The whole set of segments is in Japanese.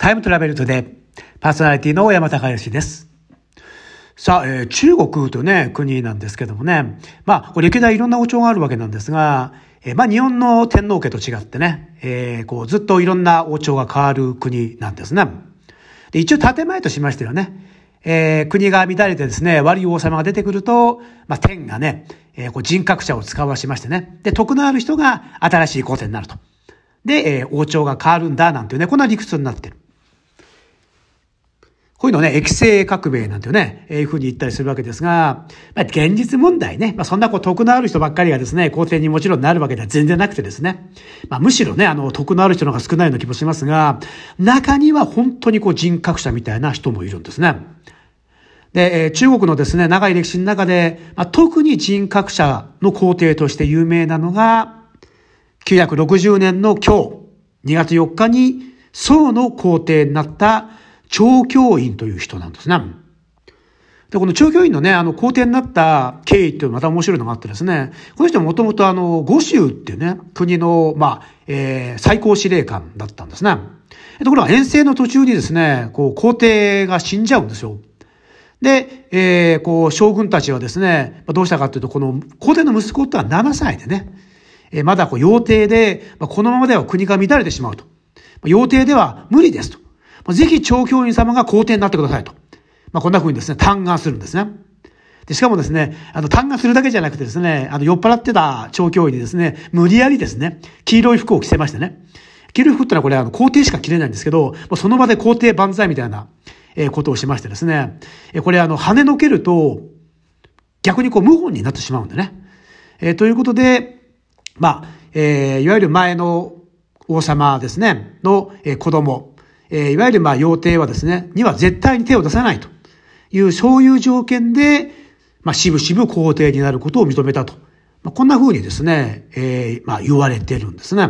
タイムトラベルトでパーソナリティの山高義です。さあ、えー、中国というね、国なんですけどもね、まあ、歴代いろんな王朝があるわけなんですが、えー、まあ、日本の天皇家と違ってね、えー、こう、ずっといろんな王朝が変わる国なんですね。で、一応建前としましてはね、えー、国が乱れてですね、悪い王様が出てくると、まあ、天がね、えー、こう人格者を使わしましてね、で、徳のある人が新しい皇帝になると。で、えー、王朝が変わるんだ、なんていうね、こんな理屈になってる。こういうのね、液性革命なんていうね、えー、いうふうに言ったりするわけですが、まあ、現実問題ね、まあ、そんなこう、得のある人ばっかりがですね、皇帝にもちろんなるわけでは全然なくてですね、まあ、むしろね、あの、得のある人の方が少ないような気もしますが、中には本当にこう、人格者みたいな人もいるんですね。で、えー、中国のですね、長い歴史の中で、まあ、特に人格者の皇帝として有名なのが、960年の今日、2月4日に、宋の皇帝になった長教院という人なんですね。で、この長教院のね、あの、皇帝になった経緯っていうのまた面白いのがあってですね、この人もともとあの、五州っていうね、国の、まあ、えー、最高司令官だったんですね。ところが遠征の途中にですね、こう、皇帝が死んじゃうんですよ。で、えー、こう、将軍たちはですね、どうしたかというと、この皇帝の息子ってのは7歳でね、えまだこう、要帝で、まあ、このままでは国が乱れてしまうと。要帝では無理ですと。まあ、ぜひ長教員様が皇帝になってくださいと。まあ、こんな風にですね、嘆願するんですね。で、しかもですね、あの、嘆願するだけじゃなくてですね、あの、酔っ払ってた長教員にですね、無理やりですね、黄色い服を着せましてね。黄色い服ってのはこれ、あの、皇帝しか着れないんですけど、その場で皇帝万歳みたいな、えことをしましてですね、えこれ、あの、跳ねのけると、逆にこう、無本になってしまうんでね。えー、ということで、まあ、えー、いわゆる前の王様ですね、の、えー、子供、え、いわゆるまあ、要帝はですね、には絶対に手を出さないという、そういう条件で、まあ、しぶしぶ皇帝になることを認めたと。まあ、こんな風にですね、えー、まあ、言われてるんですね。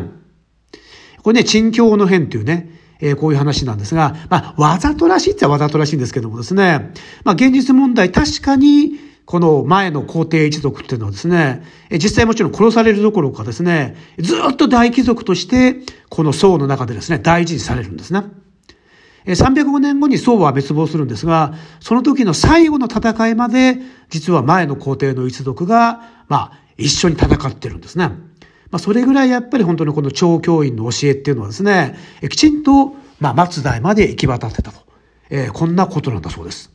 これね、陳教の変というね、えー、こういう話なんですが、まあ、わざとらしいっちゃわざとらしいんですけどもですね、まあ、現実問題確かに、この前の皇帝一族っていうのはですね、実際もちろん殺されるどころかですね、ずっと大貴族として、この宋の中でですね、大事にされるんですね。305年後に宋は滅亡するんですが、その時の最後の戦いまで、実は前の皇帝の一族が、まあ、一緒に戦ってるんですね。まあ、それぐらいやっぱり本当にこの超教員の教えっていうのはですね、きちんと、まあ、末代まで行き渡ってたと。えー、こんなことなんだそうです。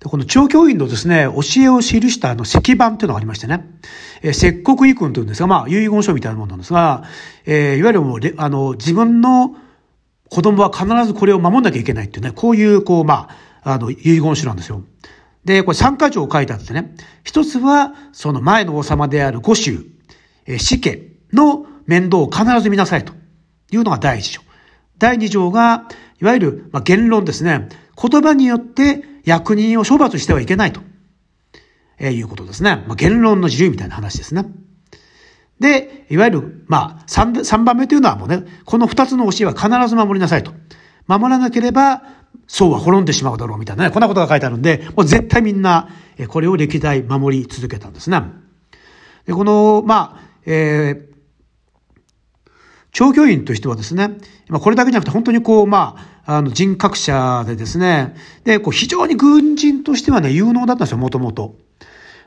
でこの長教員のですね、教えを記したあの石板っていうのがありましてね、えー、石国遺訓というんですが、まあ、遺言書みたいなものなんですが、えー、いわゆるもう、あの、自分の子供は必ずこれを守んなきゃいけないっていうね、こういう、こう、まあ、あの、遺言書なんですよ。で、これ三箇条書いてあってね、一つは、その前の王様である五州、え、死家の面倒を必ず見なさいというのが第一条。第二条が、いわゆる、まあ、言論ですね。言葉によって役人を処罰してはいけないと、え、いうことですね。まあ、言論の自由みたいな話ですね。で、いわゆる、まあ、三、三番目というのはもうね、この二つの教えは必ず守りなさいと。守らなければ、そうは滅んでしまうだろうみたいなね、こんなことが書いてあるんで、もう絶対みんな、これを歴代守り続けたんですね。で、この、まあ、えー、長教員としてはですね、まあ、これだけじゃなくて本当にこう、まあ、あの人格者でですね、で、こう非常に軍人としてはね、有能だったんですよ、もともと。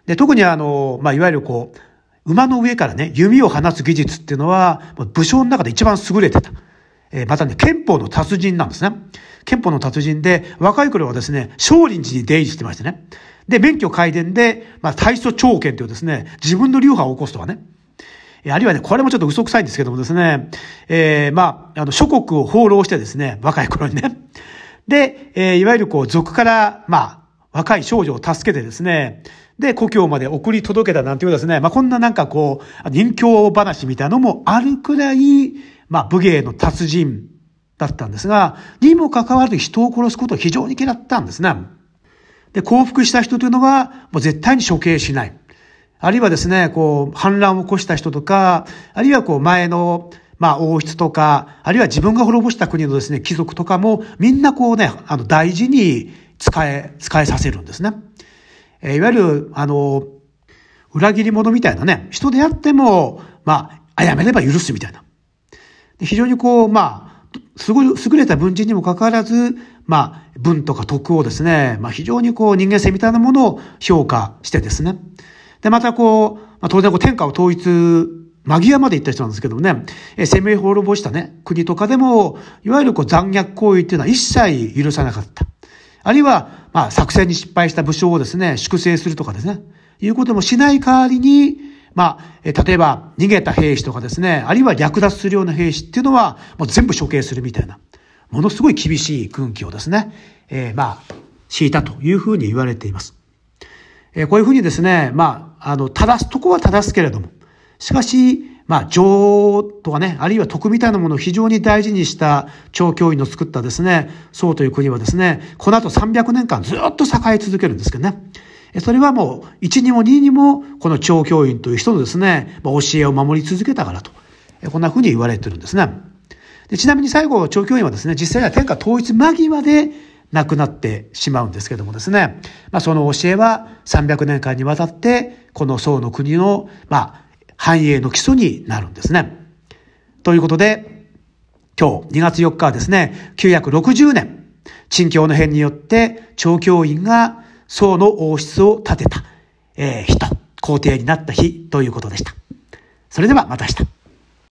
で、特にあの、まあ、いわゆるこう、馬の上からね、弓を放つ技術っていうのは、武将の中で一番優れてた。えー、またね、憲法の達人なんですね。憲法の達人で、若い頃はですね、少林寺に出入りしてましてね。で、免許改伝で、まあ、大祖長剣というですね、自分の流派を起こすとかね。えあるいはね、これもちょっと嘘くさいんですけどもですね、えー、まあ、あの、諸国を放浪してですね、若い頃にね。で、えー、いわゆるこう、族から、まあ、若い少女を助けてですね、で、故郷まで送り届けたなんていうですね、まあ、こんななんかこう、人形話みたいなのもあるくらい、まあ、武芸の達人だったんですが、にもかかわらず人を殺すことを非常に嫌ったんですね。で、降伏した人というのは、もう絶対に処刑しない。あるいはですね、こう、反乱を起こした人とか、あるいはこう、前の、まあ、王室とか、あるいは自分が滅ぼした国のですね、貴族とかも、みんなこうね、あの、大事に使え、使えさせるんですね。えー、いわゆる、あの、裏切り者みたいなね、人であっても、まあ、あやめれば許すみたいな。非常にこう、まあ、すごい優れた文人にもかかわらず、まあ、文とか徳をですね、まあ非常にこう人間性みたいなものを評価してですね。で、またこう、まあ、当然こう天下を統一間際まで行った人なんですけどもね、え攻め滅ぼしたね、国とかでも、いわゆるこう残虐行為っていうのは一切許さなかった。あるいは、まあ、作戦に失敗した武将をですね、粛清するとかですね、いうこともしない代わりに、まあ、例えば、逃げた兵士とかですね、あるいは略奪するような兵士っていうのは、もう全部処刑するみたいな、ものすごい厳しい軍紀をですね、えー、まあ、敷いたというふうに言われています。えー、こういうふうにですね、まあ、あの、正すとこは正すけれども、しかし、まあ、情とかね、あるいは徳みたいなものを非常に大事にした超教員の作ったですね、宋という国はですね、この後300年間ずっと栄え続けるんですけどね。それはもう、1にも2にも、この超教員という人のですね、教えを守り続けたからと。こんなふうに言われてるんですね。でちなみに最後、超教員はですね、実際は天下統一間際で亡くなってしまうんですけどもですね、まあその教えは300年間にわたって、この宋の国の、まあ、繁栄の基礎になるんですね。ということで、今日2月4日はですね、960年、陳教の変によって長教員が宋の王室を建てた、えー、人、皇帝になった日ということでした。それではまた明日。